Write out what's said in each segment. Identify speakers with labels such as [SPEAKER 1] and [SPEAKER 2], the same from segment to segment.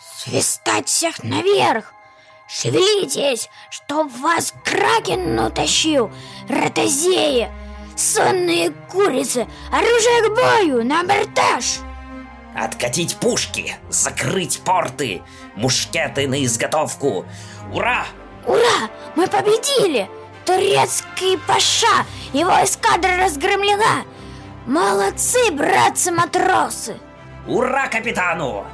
[SPEAKER 1] Свистать всех наверх! Шевелитесь, чтоб вас кракен утащил, ротозеи, сонные курицы, оружие к бою, на абортаж!
[SPEAKER 2] Откатить пушки, закрыть порты, мушкеты на изготовку. Ура!
[SPEAKER 1] Ура! Мы победили! Турецкий паша! Его эскадра разгромлена! Молодцы, братцы-матросы!
[SPEAKER 2] Ура капитану!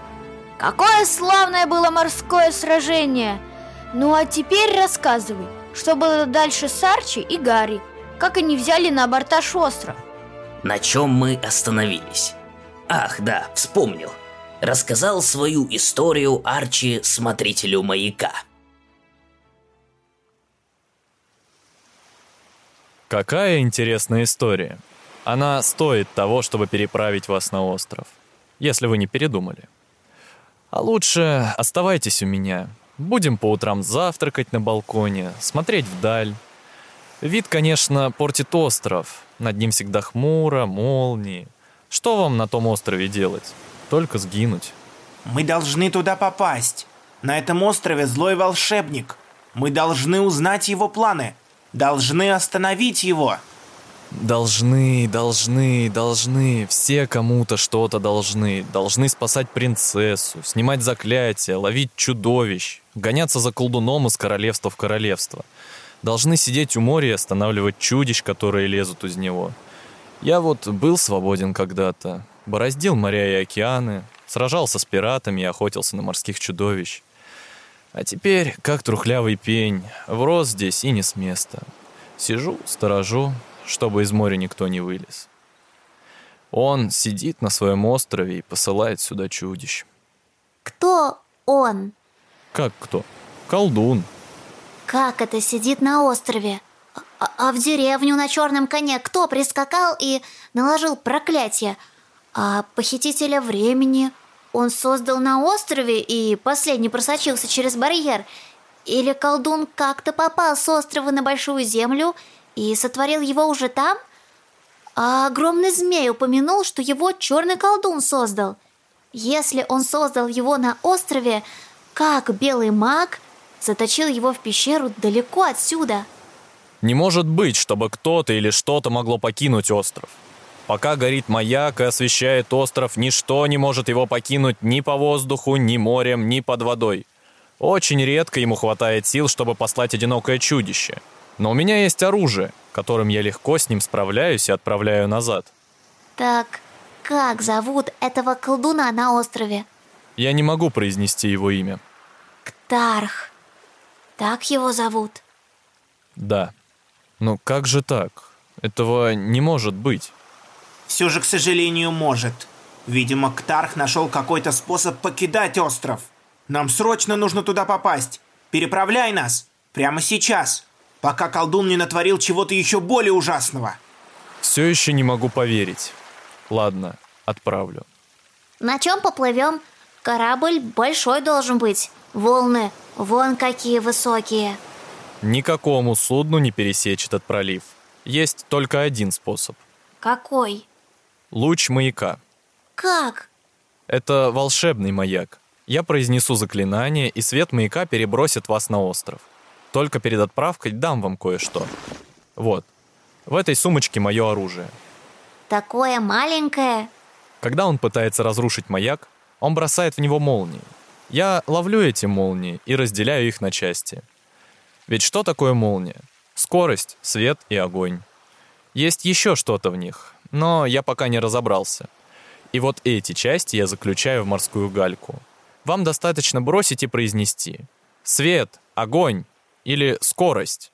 [SPEAKER 3] Какое славное было морское сражение! Ну а теперь рассказывай, что было дальше с Арчи и Гарри, как они взяли на абортаж остров.
[SPEAKER 2] На чем мы остановились? Ах, да, вспомнил. Рассказал свою историю Арчи смотрителю маяка.
[SPEAKER 4] Какая интересная история. Она стоит того, чтобы переправить вас на остров, если вы не передумали. А лучше оставайтесь у меня, Будем по утрам завтракать на балконе, смотреть вдаль. Вид, конечно, портит остров. Над ним всегда хмуро, молнии. Что вам на том острове делать? Только сгинуть.
[SPEAKER 5] Мы должны туда попасть. На этом острове злой волшебник. Мы должны узнать его планы. Должны остановить его.
[SPEAKER 4] Должны, должны, должны. Все кому-то что-то должны. Должны спасать принцессу, снимать заклятия, ловить чудовищ, гоняться за колдуном из королевства в королевство. Должны сидеть у моря и останавливать чудищ, которые лезут из него. Я вот был свободен когда-то. Бороздил моря и океаны, сражался с пиратами и охотился на морских чудовищ. А теперь, как трухлявый пень, врос здесь и не с места. Сижу, сторожу, чтобы из моря никто не вылез. Он сидит на своем острове и посылает сюда чудищ.
[SPEAKER 6] Кто он?
[SPEAKER 4] Как кто? Колдун.
[SPEAKER 6] Как это сидит на острове? А, а в деревню на черном коне кто прискакал и наложил проклятие? А похитителя времени он создал на острове и последний просочился через барьер? Или колдун как-то попал с острова на большую землю и сотворил его уже там? А огромный змей упомянул, что его черный колдун создал. Если он создал его на острове, как белый маг заточил его в пещеру далеко отсюда?
[SPEAKER 4] Не может быть, чтобы кто-то или что-то могло покинуть остров. Пока горит маяк и освещает остров, ничто не может его покинуть ни по воздуху, ни морем, ни под водой. Очень редко ему хватает сил, чтобы послать одинокое чудище – но у меня есть оружие, которым я легко с ним справляюсь и отправляю назад.
[SPEAKER 6] Так, как зовут этого колдуна на острове?
[SPEAKER 4] Я не могу произнести его имя.
[SPEAKER 6] Ктарх. Так его зовут?
[SPEAKER 4] Да. Но как же так? Этого не может быть.
[SPEAKER 5] Все же, к сожалению, может. Видимо, Ктарх нашел какой-то способ покидать остров. Нам срочно нужно туда попасть. Переправляй нас. Прямо сейчас пока колдун не натворил чего-то еще более ужасного.
[SPEAKER 4] Все еще не могу поверить. Ладно, отправлю.
[SPEAKER 6] На чем поплывем? Корабль большой должен быть. Волны вон какие высокие.
[SPEAKER 4] Никакому судну не пересечь этот пролив. Есть только один способ.
[SPEAKER 6] Какой?
[SPEAKER 4] Луч маяка.
[SPEAKER 6] Как?
[SPEAKER 4] Это волшебный маяк. Я произнесу заклинание, и свет маяка перебросит вас на остров. Только перед отправкой дам вам кое-что. Вот. В этой сумочке мое оружие.
[SPEAKER 6] Такое маленькое.
[SPEAKER 4] Когда он пытается разрушить маяк, он бросает в него молнии. Я ловлю эти молнии и разделяю их на части. Ведь что такое молния? Скорость, свет и огонь. Есть еще что-то в них, но я пока не разобрался. И вот эти части я заключаю в морскую гальку. Вам достаточно бросить и произнести «Свет! Огонь! Или скорость.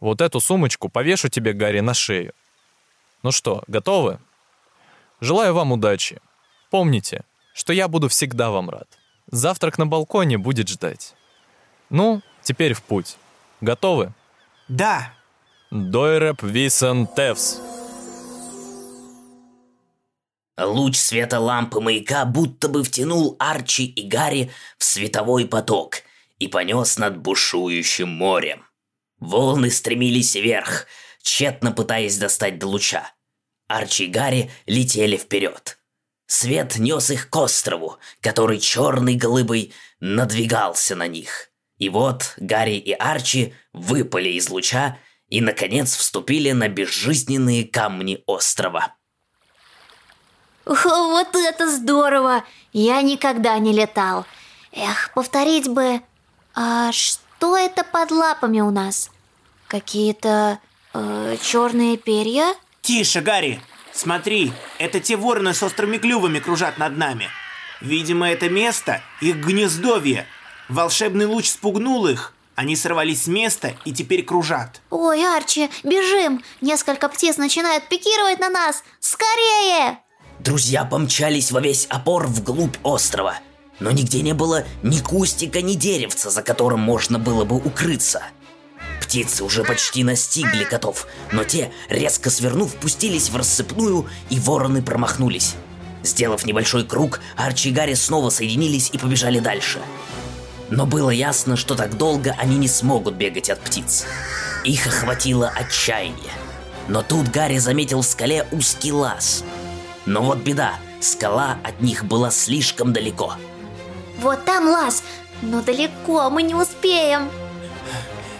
[SPEAKER 4] Вот эту сумочку повешу тебе, Гарри, на шею. Ну что, готовы? Желаю вам удачи. Помните, что я буду всегда вам рад. Завтрак на балконе будет ждать. Ну, теперь в путь. Готовы?
[SPEAKER 5] Да.
[SPEAKER 4] Дойреп Висен Тевс.
[SPEAKER 2] Луч света лампы маяка будто бы втянул Арчи и Гарри в световой поток – и понес над бушующим морем. Волны стремились вверх, тщетно пытаясь достать до луча. Арчи и Гарри летели вперед. Свет нес их к острову, который черной глыбой надвигался на них. И вот Гарри и Арчи выпали из луча и, наконец, вступили на безжизненные камни острова.
[SPEAKER 6] О, вот это здорово! Я никогда не летал. Эх, повторить бы. А что это под лапами у нас? Какие-то э, черные перья?
[SPEAKER 5] Тише, Гарри! Смотри, это те вороны с острыми клювами кружат над нами. Видимо, это место их гнездовье. Волшебный луч спугнул их. Они сорвались с места и теперь кружат.
[SPEAKER 6] Ой, Арчи, бежим! Несколько птиц начинают пикировать на нас! Скорее!
[SPEAKER 2] Друзья помчались во весь опор вглубь острова. Но нигде не было ни кустика, ни деревца, за которым можно было бы укрыться. Птицы уже почти настигли котов, но те, резко свернув, пустились в рассыпную, и вороны промахнулись. Сделав небольшой круг, Арчи и Гарри снова соединились и побежали дальше. Но было ясно, что так долго они не смогут бегать от птиц. Их охватило отчаяние. Но тут Гарри заметил в скале узкий лаз – но вот беда, скала от них была слишком далеко.
[SPEAKER 6] Вот там лаз, но далеко мы не успеем.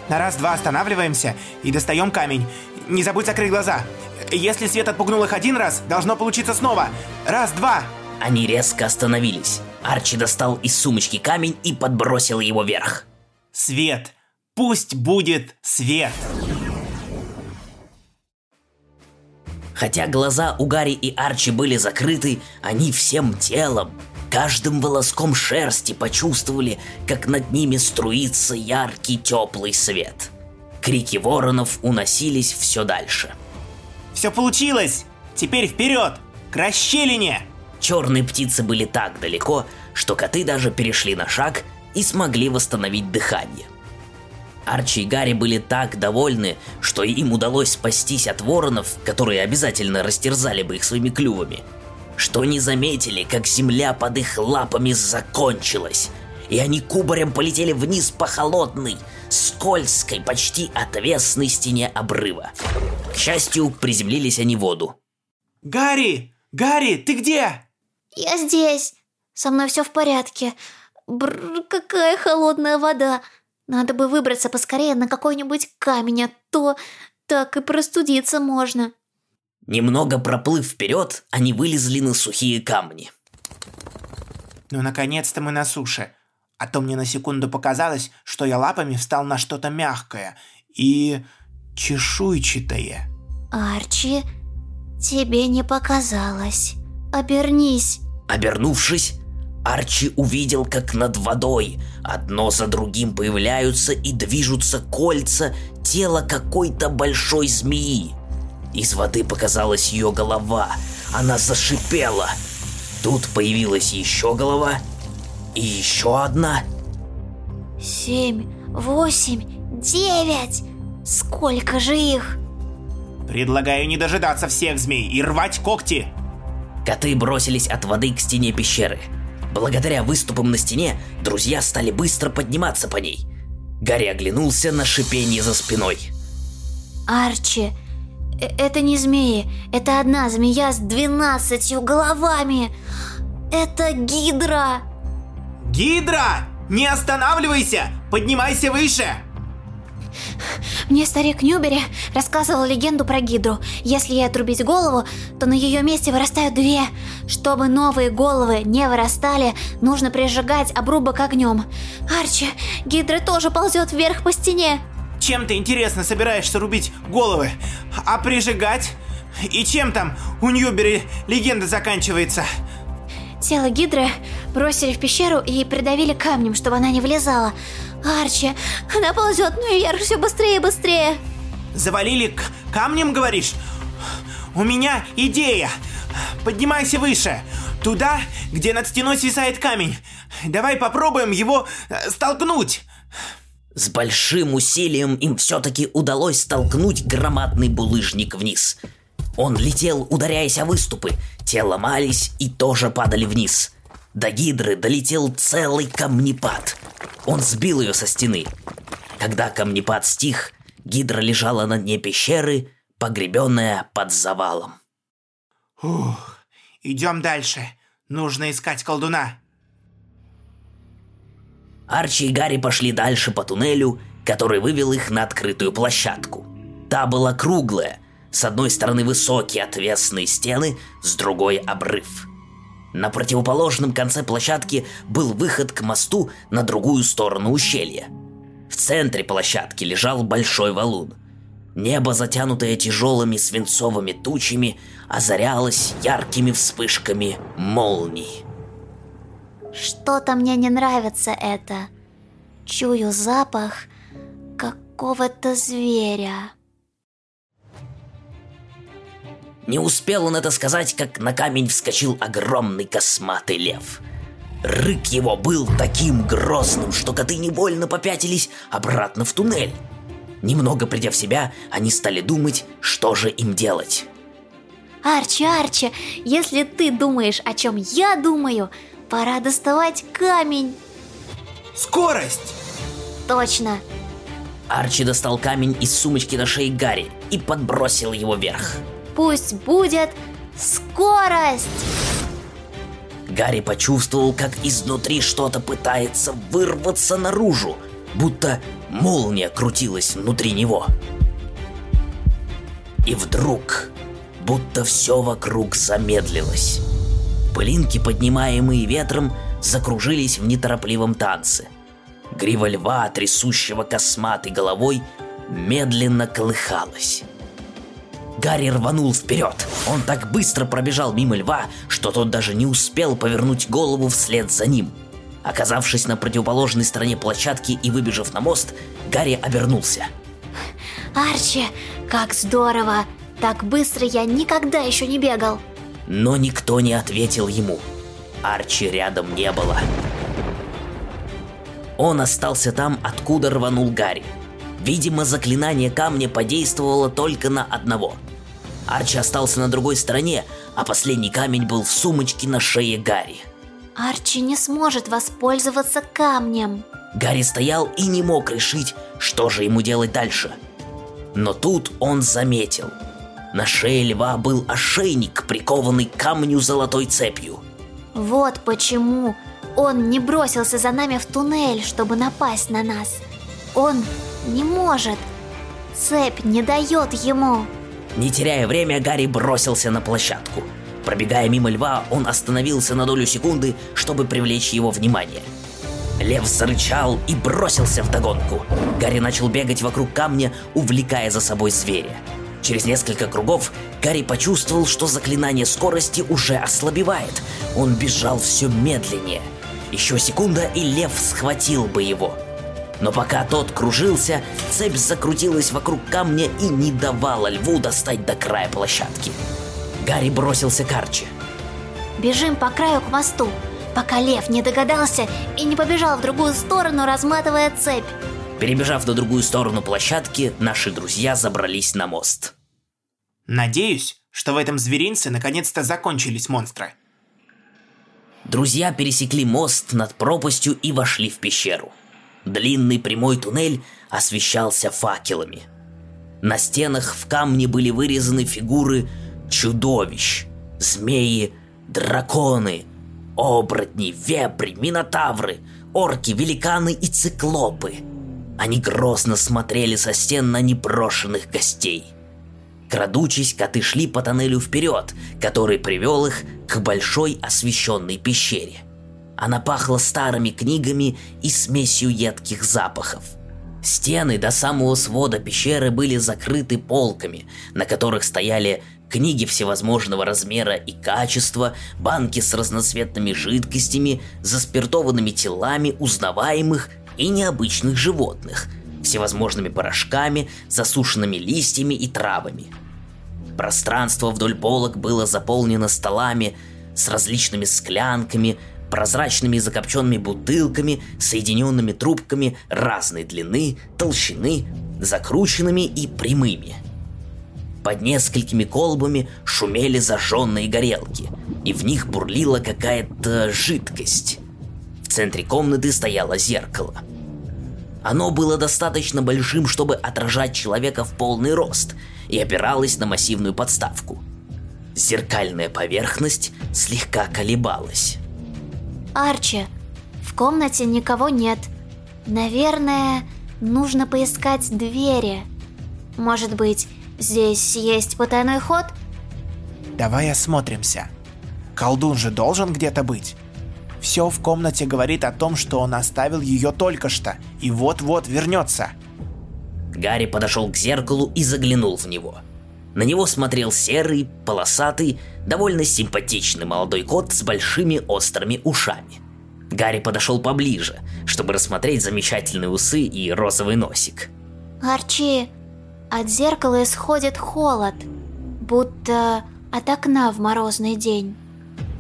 [SPEAKER 5] На раз-два останавливаемся и достаем камень. Не забудь закрыть глаза. Если свет отпугнул их один раз, должно получиться снова. Раз-два.
[SPEAKER 2] Они резко остановились. Арчи достал из сумочки камень и подбросил его вверх.
[SPEAKER 5] Свет. Пусть будет свет.
[SPEAKER 2] Хотя глаза у Гарри и Арчи были закрыты, они всем телом, каждым волоском шерсти почувствовали, как над ними струится яркий теплый свет. Крики воронов уносились все дальше.
[SPEAKER 5] Все получилось! Теперь вперед! К расщелине!
[SPEAKER 2] Черные птицы были так далеко, что коты даже перешли на шаг и смогли восстановить дыхание. Арчи и Гарри были так довольны, что им удалось спастись от воронов, которые обязательно растерзали бы их своими клювами, что не заметили, как земля под их лапами закончилась, и они кубарем полетели вниз по холодной, скользкой, почти отвесной стене обрыва. К счастью, приземлились они в воду.
[SPEAKER 5] «Гарри! Гарри, ты где?»
[SPEAKER 6] «Я здесь. Со мной все в порядке. Бррр, какая холодная вода. Надо бы выбраться поскорее на какой-нибудь камень, а то так и простудиться можно.
[SPEAKER 2] Немного проплыв вперед, они вылезли на сухие камни.
[SPEAKER 5] Ну, наконец-то мы на суше. А то мне на секунду показалось, что я лапами встал на что-то мягкое и чешуйчатое.
[SPEAKER 6] Арчи, тебе не показалось. Обернись.
[SPEAKER 2] Обернувшись, Арчи увидел, как над водой одно за другим появляются и движутся кольца тела какой-то большой змеи. Из воды показалась ее голова. Она зашипела. Тут появилась еще голова и еще одна.
[SPEAKER 6] Семь, восемь, девять. Сколько же их?
[SPEAKER 5] Предлагаю не дожидаться всех змей и рвать когти.
[SPEAKER 2] Коты бросились от воды к стене пещеры. Благодаря выступам на стене, друзья стали быстро подниматься по ней. Гарри оглянулся на шипение за спиной.
[SPEAKER 6] Арчи, это не змеи, это одна змея с двенадцатью головами. Это гидра.
[SPEAKER 5] Гидра! Не останавливайся! Поднимайся выше!
[SPEAKER 6] Мне старик Нюбери рассказывал легенду про Гидру. Если ей отрубить голову, то на ее месте вырастают две. Чтобы новые головы не вырастали, нужно прижигать обрубок огнем. Арчи, Гидра тоже ползет вверх по стене.
[SPEAKER 5] Чем ты, интересно, собираешься рубить головы? А прижигать? И чем там у Ньюбери легенда заканчивается?
[SPEAKER 6] Тело Гидры бросили в пещеру и придавили камнем, чтобы она не влезала. Арчи, она ползет наверх все быстрее и быстрее.
[SPEAKER 5] Завалили камнем, говоришь? У меня идея. Поднимайся выше. Туда, где над стеной свисает камень. Давай попробуем его э, столкнуть.
[SPEAKER 2] С большим усилием им все-таки удалось столкнуть громадный булыжник вниз. Он летел, ударяясь о выступы. Те ломались и тоже падали вниз. До гидры долетел целый камнепад. Он сбил ее со стены. Когда камнепад стих, гидра лежала на дне пещеры, погребенная под завалом.
[SPEAKER 5] Ух, Идем дальше. Нужно искать колдуна.
[SPEAKER 2] Арчи и Гарри пошли дальше по туннелю, который вывел их на открытую площадку. Та была круглая, с одной стороны высокие отвесные стены, с другой обрыв. На противоположном конце площадки был выход к мосту на другую сторону ущелья. В центре площадки лежал большой валун. Небо, затянутое тяжелыми свинцовыми тучами, озарялось яркими вспышками молний.
[SPEAKER 6] Что-то мне не нравится это. Чую запах какого-то зверя.
[SPEAKER 2] Не успел он это сказать, как на камень вскочил огромный косматый лев. Рык его был таким грозным, что коты невольно попятились обратно в туннель. Немного придя в себя, они стали думать, что же им делать.
[SPEAKER 6] Арчи, Арчи, если ты думаешь, о чем я думаю, пора доставать камень.
[SPEAKER 5] Скорость!
[SPEAKER 6] Точно.
[SPEAKER 2] Арчи достал камень из сумочки на шее Гарри и подбросил его вверх.
[SPEAKER 6] Пусть будет скорость.
[SPEAKER 2] Гарри почувствовал, как изнутри что-то пытается вырваться наружу, будто молния крутилась внутри него. И вдруг, будто все вокруг замедлилось. Пылинки, поднимаемые ветром, закружились в неторопливом танце. Грива льва, трясущего косматой головой, медленно колыхалась. Гарри рванул вперед. Он так быстро пробежал мимо льва, что тот даже не успел повернуть голову вслед за ним. Оказавшись на противоположной стороне площадки и выбежав на мост, Гарри обернулся.
[SPEAKER 6] Арчи, как здорово! Так быстро я никогда еще не бегал.
[SPEAKER 2] Но никто не ответил ему. Арчи рядом не было. Он остался там, откуда рванул Гарри. Видимо, заклинание камня подействовало только на одного. Арчи остался на другой стороне, а последний камень был в сумочке на шее Гарри.
[SPEAKER 6] Арчи не сможет воспользоваться камнем.
[SPEAKER 2] Гарри стоял и не мог решить, что же ему делать дальше. Но тут он заметил. На шее льва был ошейник, прикованный к камню золотой цепью.
[SPEAKER 6] Вот почему он не бросился за нами в туннель, чтобы напасть на нас. Он не может. Цепь не дает ему.
[SPEAKER 2] Не теряя время, Гарри бросился на площадку. Пробегая мимо льва, он остановился на долю секунды, чтобы привлечь его внимание. Лев зарычал и бросился в догонку. Гарри начал бегать вокруг камня, увлекая за собой зверя. Через несколько кругов Гарри почувствовал, что заклинание скорости уже ослабевает. Он бежал все медленнее. Еще секунда, и лев схватил бы его. Но пока тот кружился, цепь закрутилась вокруг камня и не давала льву достать до края площадки. Гарри бросился к Арчи.
[SPEAKER 6] Бежим по краю к мосту, пока лев не догадался и не побежал в другую сторону, разматывая цепь.
[SPEAKER 2] Перебежав на другую сторону площадки, наши друзья забрались на мост.
[SPEAKER 5] Надеюсь, что в этом зверинце наконец-то закончились монстры.
[SPEAKER 2] Друзья пересекли мост над пропастью и вошли в пещеру. Длинный прямой туннель освещался факелами. На стенах в камне были вырезаны фигуры чудовищ, змеи, драконы, оборотни, вепри, минотавры, орки, великаны и циклопы. Они грозно смотрели со стен на непрошенных гостей. Крадучись, коты шли по тоннелю вперед, который привел их к большой освещенной пещере. Она пахла старыми книгами и смесью едких запахов. Стены до самого свода пещеры были закрыты полками, на которых стояли книги всевозможного размера и качества, банки с разноцветными жидкостями, заспиртованными телами узнаваемых и необычных животных, всевозможными порошками, засушенными листьями и травами. Пространство вдоль полок было заполнено столами с различными склянками, прозрачными закопченными бутылками, соединенными трубками разной длины, толщины, закрученными и прямыми. Под несколькими колбами шумели зажженные горелки, и в них бурлила какая-то жидкость. В центре комнаты стояло зеркало. Оно было достаточно большим, чтобы отражать человека в полный рост, и опиралось на массивную подставку. Зеркальная поверхность слегка колебалась.
[SPEAKER 6] Арчи, в комнате никого нет. Наверное, нужно поискать двери. Может быть, здесь есть потайной ход?
[SPEAKER 5] Давай осмотримся. Колдун же должен где-то быть. Все в комнате говорит о том, что он оставил ее только что и вот-вот вернется.
[SPEAKER 2] Гарри подошел к зеркалу и заглянул в него. На него смотрел серый, полосатый, довольно симпатичный молодой кот с большими острыми ушами. Гарри подошел поближе, чтобы рассмотреть замечательные усы и розовый носик.
[SPEAKER 6] Арчи, от зеркала исходит холод, будто от окна в морозный день.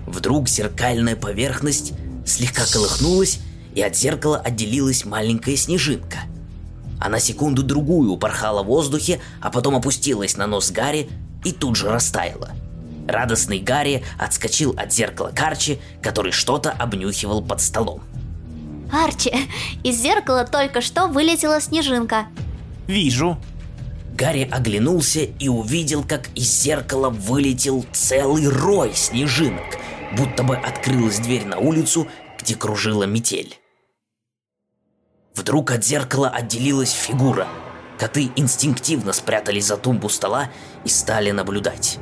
[SPEAKER 2] Вдруг зеркальная поверхность слегка колыхнулась, и от зеркала отделилась маленькая снежинка. Она секунду-другую упорхала в воздухе, а потом опустилась на нос Гарри и тут же растаяла. Радостный Гарри отскочил от зеркала Карчи, который что-то обнюхивал под столом.
[SPEAKER 6] Арчи, из зеркала только что вылетела снежинка.
[SPEAKER 5] Вижу.
[SPEAKER 2] Гарри оглянулся и увидел, как из зеркала вылетел целый рой снежинок, будто бы открылась дверь на улицу, где кружила метель. Вдруг от зеркала отделилась фигура. Коты инстинктивно спрятались за тумбу стола и стали наблюдать.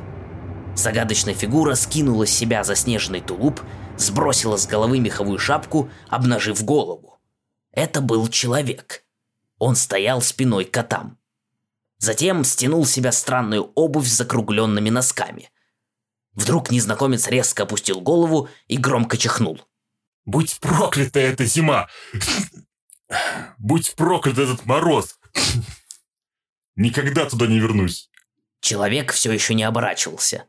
[SPEAKER 2] Загадочная фигура скинула с себя заснеженный тулуп, сбросила с головы меховую шапку, обнажив голову. Это был человек. Он стоял спиной к котам. Затем стянул с себя странную обувь с закругленными носками. Вдруг незнакомец резко опустил голову и громко чихнул.
[SPEAKER 7] Будь проклята эта зима! Будь проклят этот мороз! Никогда туда не вернусь.
[SPEAKER 2] Человек все еще не оборачивался.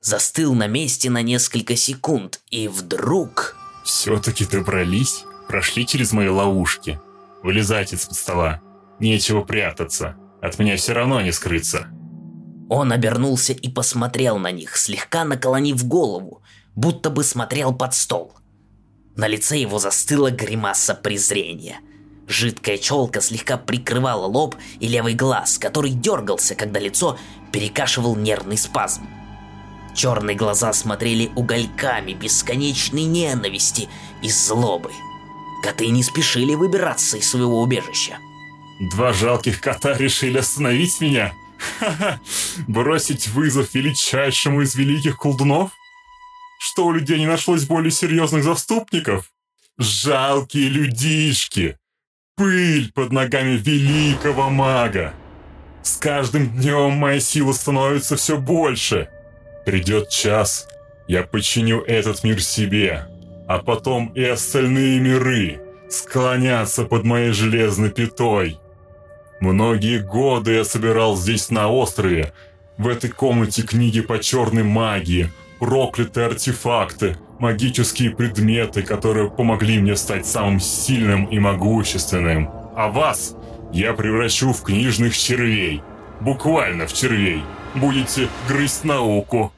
[SPEAKER 2] Застыл на месте на несколько секунд, и вдруг...
[SPEAKER 7] Все-таки добрались? Прошли через мои ловушки. Вылезайте из-под стола. Нечего прятаться. От меня все равно не скрыться.
[SPEAKER 2] Он обернулся и посмотрел на них, слегка наклонив голову, будто бы смотрел под стол. На лице его застыла гримаса презрения. Жидкая челка слегка прикрывала лоб и левый глаз, который дергался, когда лицо перекашивал нервный спазм. Черные глаза смотрели угольками бесконечной ненависти и злобы. Коты не спешили выбираться из своего убежища.
[SPEAKER 7] Два жалких кота решили остановить меня? Бросить вызов величайшему из великих колдунов? Что у людей не нашлось более серьезных заступников? Жалкие людишки! Пыль под ногами великого мага! С каждым днем моя сила становится все больше. Придет час, я подчиню этот мир себе, а потом и остальные миры склонятся под моей железной пятой. Многие годы я собирал здесь на острове, в этой комнате книги по черной магии, проклятые артефакты, магические предметы, которые помогли мне стать самым сильным и могущественным. А вас я превращу в книжных червей. Буквально в червей. Будете грызть науку.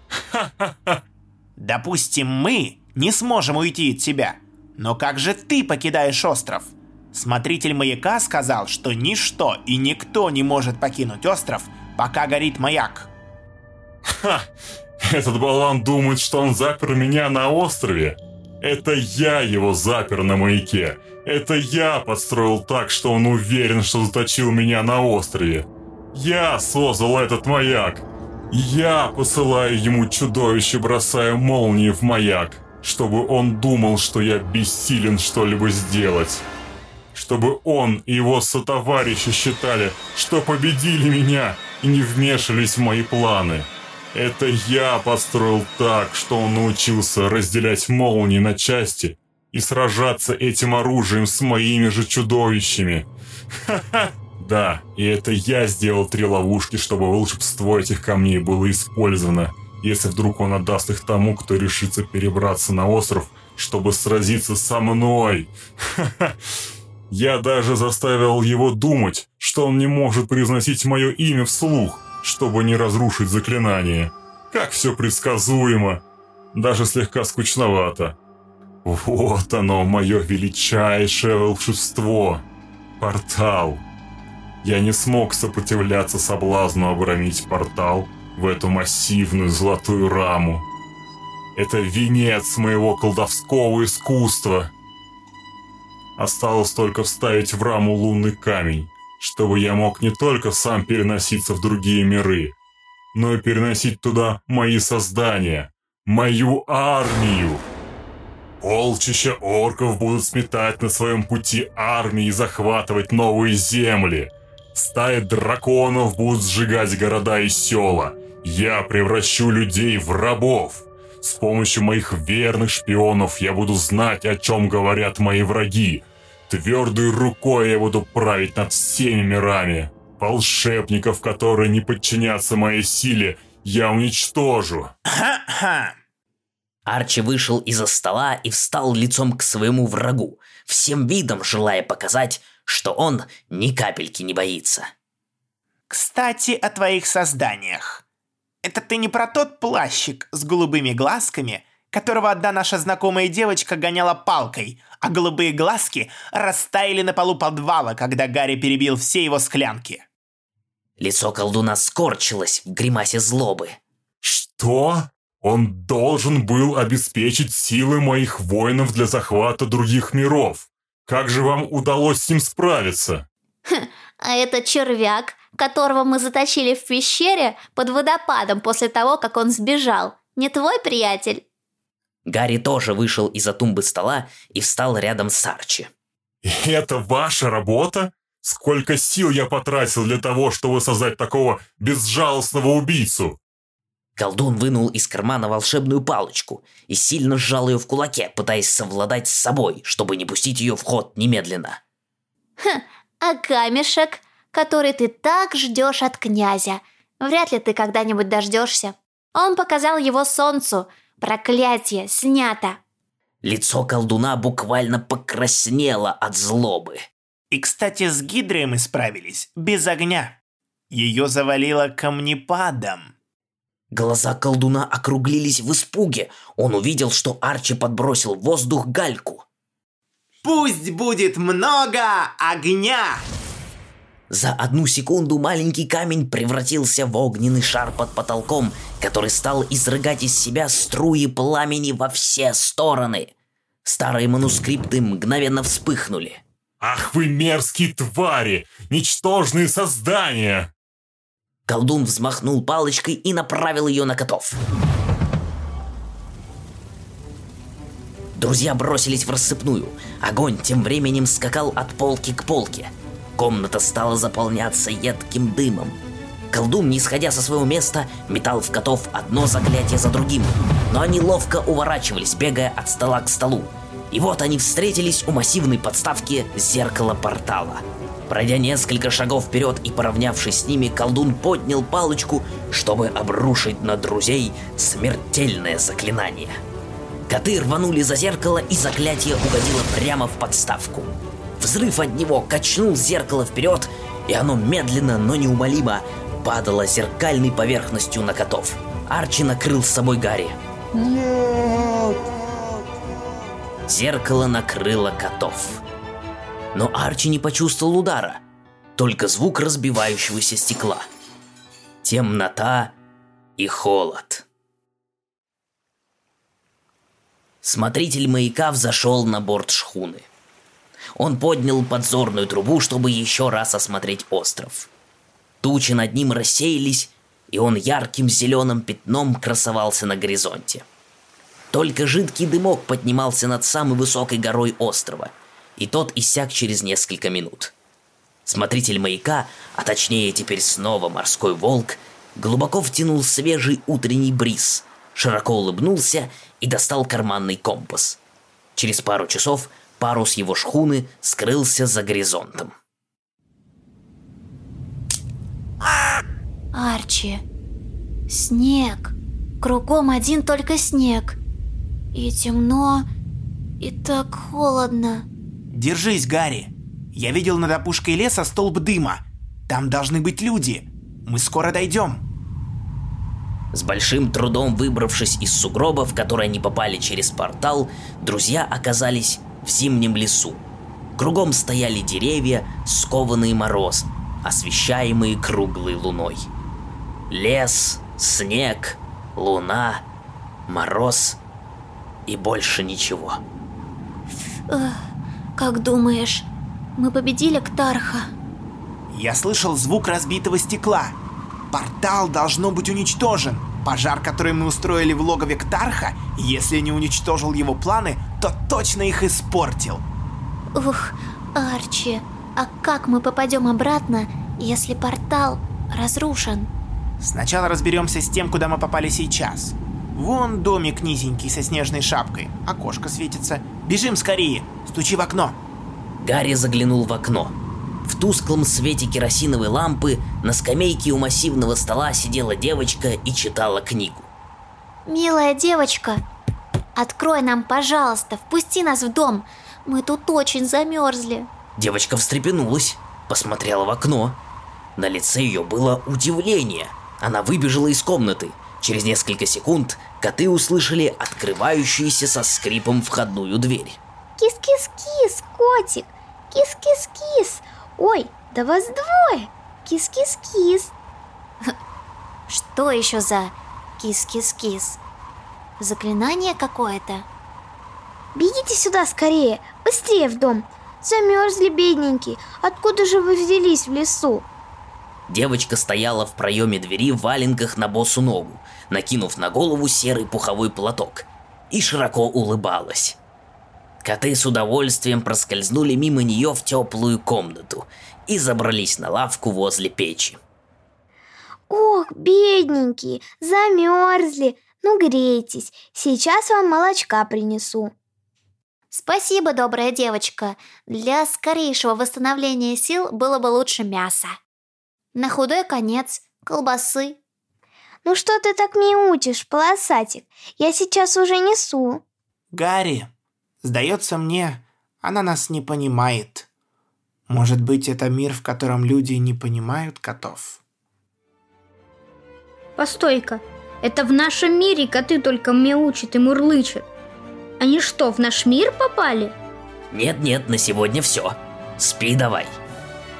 [SPEAKER 5] Допустим, мы не сможем уйти от тебя. Но как же ты покидаешь остров? Смотритель маяка сказал, что ничто и никто не может покинуть остров, пока горит маяк.
[SPEAKER 7] Ха! Этот болван думает, что он запер меня на острове. Это я его запер на маяке. Это я подстроил так, что он уверен, что заточил меня на острове. Я создал этот маяк. Я посылаю ему чудовище, бросая молнии в маяк, чтобы он думал, что я бессилен что-либо сделать. Чтобы он и его сотоварищи считали, что победили меня и не вмешались в мои планы. Это я построил так, что он научился разделять молнии на части и сражаться этим оружием с моими же чудовищами. Ха-ха! Да, и это я сделал три ловушки, чтобы волшебство этих камней было использовано, если вдруг он отдаст их тому, кто решится перебраться на остров, чтобы сразиться со мной. Ха-ха! Я даже заставил его думать, что он не может произносить мое имя вслух, чтобы не разрушить заклинание. Как все предсказуемо. Даже слегка скучновато. Вот оно, мое величайшее волшебство. Портал. Я не смог сопротивляться соблазну оборонить портал, в эту массивную золотую раму. Это венец моего колдовского искусства. Осталось только вставить в раму лунный камень, чтобы я мог не только сам переноситься в другие миры, но и переносить туда мои создания, мою армию. Полчища орков будут сметать на своем пути армии и захватывать новые земли. Стаи драконов будут сжигать города и села. Я превращу людей в рабов. С помощью моих верных шпионов я буду знать, о чем говорят мои враги. Твердой рукой я буду править над всеми мирами. Волшебников, которые не подчинятся моей силе, я уничтожу.
[SPEAKER 5] Ха-ха!
[SPEAKER 2] Арчи вышел из-за стола и встал лицом к своему врагу, всем видом желая показать, что он ни капельки не боится.
[SPEAKER 5] Кстати, о твоих созданиях. Это ты не про тот плащик с голубыми глазками, которого одна наша знакомая девочка гоняла палкой, а голубые глазки растаяли на полу подвала, когда Гарри перебил все его склянки.
[SPEAKER 2] Лицо колдуна скорчилось в гримасе злобы.
[SPEAKER 7] Что? Он должен был обеспечить силы моих воинов для захвата других миров. Как же вам удалось с ним справиться?
[SPEAKER 6] А это червяк, которого мы заточили в пещере под водопадом после того, как он сбежал. Не твой приятель?
[SPEAKER 2] Гарри тоже вышел из-за тумбы стола и встал рядом с Арчи.
[SPEAKER 7] Это ваша работа? Сколько сил я потратил для того, чтобы создать такого безжалостного убийцу?
[SPEAKER 2] Колдун вынул из кармана волшебную палочку и сильно сжал ее в кулаке, пытаясь совладать с собой, чтобы не пустить ее в ход немедленно.
[SPEAKER 6] Хм, а камешек, который ты так ждешь от князя, вряд ли ты когда-нибудь дождешься. Он показал его солнцу. Проклятие снято.
[SPEAKER 2] Лицо колдуна буквально покраснело от злобы.
[SPEAKER 5] И, кстати, с Гидрой мы справились без огня. Ее завалило камнепадом.
[SPEAKER 2] Глаза колдуна округлились в испуге. Он увидел, что Арчи подбросил в воздух гальку.
[SPEAKER 5] Пусть будет много огня!
[SPEAKER 2] За одну секунду маленький камень превратился в огненный шар под потолком, который стал изрыгать из себя струи пламени во все стороны. Старые манускрипты мгновенно вспыхнули.
[SPEAKER 7] Ах вы мерзкие твари! Ничтожные создания!
[SPEAKER 2] Колдун взмахнул палочкой и направил ее на котов. Друзья бросились в рассыпную. Огонь тем временем скакал от полки к полке. Комната стала заполняться едким дымом. Колдун, не сходя со своего места, метал в котов одно заклятие за другим. Но они ловко уворачивались, бегая от стола к столу. И вот они встретились у массивной подставки зеркала портала. Пройдя несколько шагов вперед и поравнявшись с ними, колдун поднял палочку, чтобы обрушить на друзей смертельное заклинание. Коты рванули за зеркало, и заклятие угодило прямо в подставку. Взрыв от него качнул зеркало вперед, и оно медленно, но неумолимо падало зеркальной поверхностью на котов. Арчи накрыл с собой Гарри.
[SPEAKER 8] Нет!
[SPEAKER 2] Зеркало накрыло котов. Но Арчи не почувствовал удара, только звук разбивающегося стекла. Темнота и холод. Смотритель маяка взошел на борт шхуны. Он поднял подзорную трубу, чтобы еще раз осмотреть остров. Тучи над ним рассеялись, и он ярким зеленым пятном красовался на горизонте. Только жидкий дымок поднимался над самой высокой горой острова, и тот иссяк через несколько минут. Смотритель маяка, а точнее теперь снова морской волк, глубоко втянул свежий утренний бриз, широко улыбнулся и достал карманный компас. Через пару часов парус его шхуны скрылся за горизонтом.
[SPEAKER 6] Арчи, снег. Кругом один только снег. И темно, и так холодно.
[SPEAKER 5] Держись, Гарри. Я видел над опушкой леса столб дыма. Там должны быть люди. Мы скоро дойдем.
[SPEAKER 2] С большим трудом выбравшись из сугроба, в который они попали через портал, друзья оказались в зимнем лесу. Кругом стояли деревья, скованные морозом, освещаемые круглой луной. Лес снег, луна, мороз и больше ничего.
[SPEAKER 6] Как думаешь, мы победили Ктарха?
[SPEAKER 5] Я слышал звук разбитого стекла. Портал должно быть уничтожен. Пожар, который мы устроили в логове Ктарха, если не уничтожил его планы, то точно их испортил.
[SPEAKER 6] Ух, Арчи, а как мы попадем обратно, если портал разрушен?
[SPEAKER 5] Сначала разберемся с тем, куда мы попали сейчас. Вон домик низенький со снежной шапкой, окошко светится. Бежим скорее, стучи в окно.
[SPEAKER 2] Гарри заглянул в окно. В тусклом свете керосиновой лампы на скамейке у массивного стола сидела девочка и читала книгу.
[SPEAKER 6] Милая девочка, открой нам, пожалуйста, впусти нас в дом. Мы тут очень замерзли.
[SPEAKER 2] Девочка встрепенулась, посмотрела в окно. На лице ее было удивление. Она выбежала из комнаты. Через несколько секунд коты услышали открывающуюся со скрипом входную дверь.
[SPEAKER 3] Кис-кис-кис, котик! Кис-кис-кис! Ой, да вас двое! Кис-кис-кис!
[SPEAKER 6] Что еще за кис-кис-кис? Заклинание какое-то?
[SPEAKER 3] Бегите сюда скорее, быстрее в дом! Замерзли, бедненькие! Откуда же вы взялись в лесу?
[SPEAKER 2] Девочка стояла в проеме двери в валенках на босу ногу, накинув на голову серый пуховой платок, и широко улыбалась. Коты с удовольствием проскользнули мимо нее в теплую комнату и забрались на лавку возле печи.
[SPEAKER 3] Ох, бедненькие, замерзли! Ну, грейтесь, сейчас вам молочка принесу.
[SPEAKER 6] Спасибо, добрая девочка. Для скорейшего восстановления сил было бы лучше мясо. На худой конец колбасы.
[SPEAKER 3] Ну что ты так мяучишь, полосатик? Я сейчас уже несу.
[SPEAKER 5] Гарри, сдается мне, она нас не понимает. Может быть, это мир, в котором люди не понимают котов?
[SPEAKER 3] Постой-ка, это в нашем мире коты только мяучат и мурлычат. Они что, в наш мир попали?
[SPEAKER 2] Нет-нет, на сегодня все. Спи давай.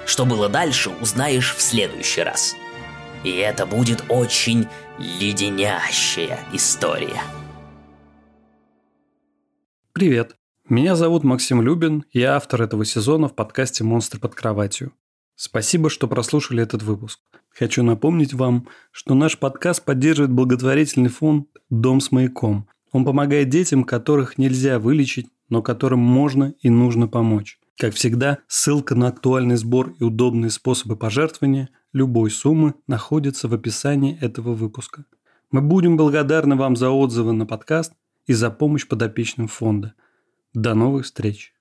[SPEAKER 2] Что было дальше, узнаешь в следующий раз. И это будет очень леденящая история.
[SPEAKER 9] Привет. Меня зовут Максим Любин, я автор этого сезона в подкасте «Монстр под кроватью». Спасибо, что прослушали этот выпуск. Хочу напомнить вам, что наш подкаст поддерживает благотворительный фонд «Дом с маяком». Он помогает детям, которых нельзя вылечить, но которым можно и нужно помочь. Как всегда, ссылка на актуальный сбор и удобные способы пожертвования любой суммы находится в описании этого выпуска. Мы будем благодарны вам за отзывы на подкаст и за помощь подопечным фонда. До новых встреч!